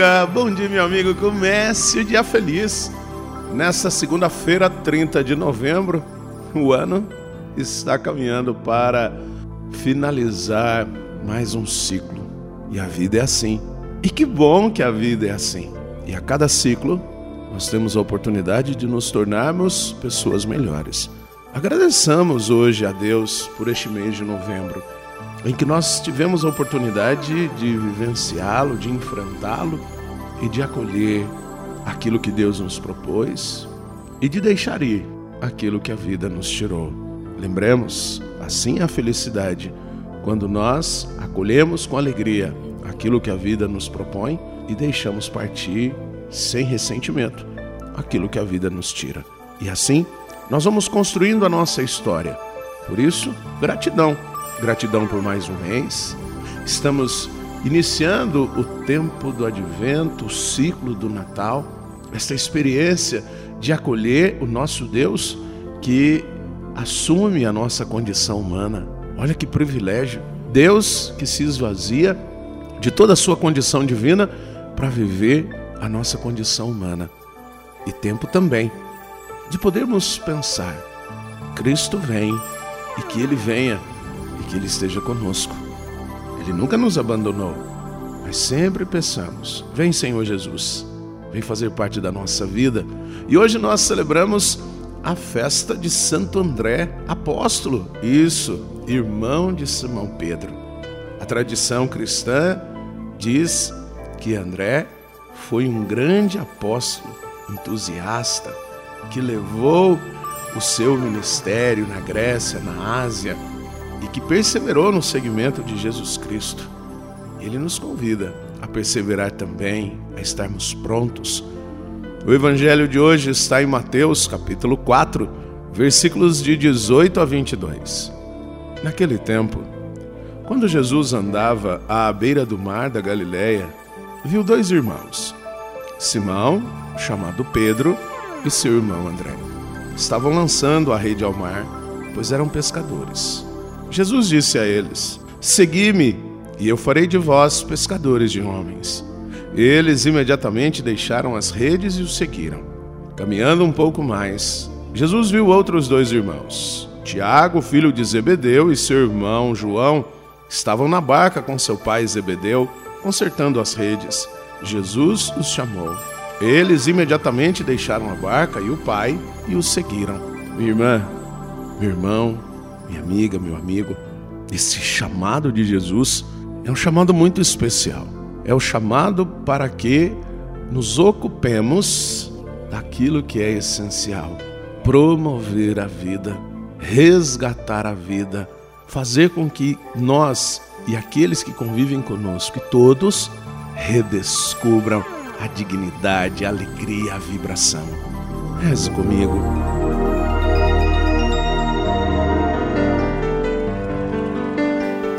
amiga, bom dia, meu amigo. Comece o dia feliz. Nesta segunda-feira, 30 de novembro, o ano está caminhando para finalizar mais um ciclo. E a vida é assim. E que bom que a vida é assim. E a cada ciclo, nós temos a oportunidade de nos tornarmos pessoas melhores. Agradeçamos hoje a Deus por este mês de novembro em que nós tivemos a oportunidade de vivenciá-lo, de enfrentá-lo e de acolher aquilo que Deus nos propôs e de deixar ir aquilo que a vida nos tirou. Lembremos, assim a felicidade, quando nós acolhemos com alegria aquilo que a vida nos propõe e deixamos partir sem ressentimento aquilo que a vida nos tira. E assim, nós vamos construindo a nossa história. Por isso, gratidão Gratidão por mais um mês. Estamos iniciando o tempo do advento, o ciclo do Natal, esta experiência de acolher o nosso Deus que assume a nossa condição humana. Olha que privilégio! Deus que se esvazia de toda a sua condição divina para viver a nossa condição humana. E tempo também de podermos pensar: Cristo vem e que Ele venha que Ele esteja conosco. Ele nunca nos abandonou, mas sempre pensamos: vem, Senhor Jesus, vem fazer parte da nossa vida. E hoje nós celebramos a festa de Santo André, apóstolo, isso, irmão de Simão Pedro. A tradição cristã diz que André foi um grande apóstolo, entusiasta, que levou o seu ministério na Grécia, na Ásia, e que perseverou no segmento de Jesus Cristo. Ele nos convida a perseverar também, a estarmos prontos. O evangelho de hoje está em Mateus, capítulo 4, versículos de 18 a 22. Naquele tempo, quando Jesus andava à beira do mar da Galileia, viu dois irmãos, Simão, chamado Pedro, e seu irmão André. Estavam lançando a rede ao mar, pois eram pescadores. Jesus disse a eles: Segui-me, e eu farei de vós pescadores de homens. Eles imediatamente deixaram as redes e o seguiram. Caminhando um pouco mais, Jesus viu outros dois irmãos. Tiago, filho de Zebedeu, e seu irmão João estavam na barca com seu pai Zebedeu, consertando as redes. Jesus os chamou. Eles imediatamente deixaram a barca e o pai e os seguiram. Minha irmã, meu irmão, minha amiga, meu amigo, esse chamado de Jesus é um chamado muito especial. É o chamado para que nos ocupemos daquilo que é essencial: promover a vida, resgatar a vida, fazer com que nós e aqueles que convivem conosco, e todos, redescubram a dignidade, a alegria, a vibração. Reze comigo.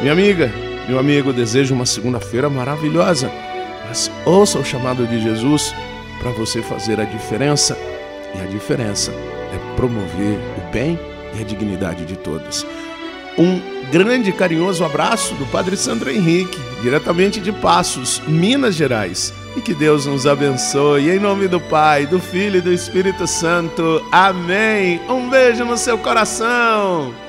Minha amiga, meu amigo, desejo uma segunda-feira maravilhosa. Mas ouça o chamado de Jesus para você fazer a diferença. E a diferença é promover o bem e a dignidade de todos. Um grande carinhoso abraço do Padre Sandro Henrique, diretamente de Passos, Minas Gerais. E que Deus nos abençoe. Em nome do Pai, do Filho e do Espírito Santo. Amém. Um beijo no seu coração.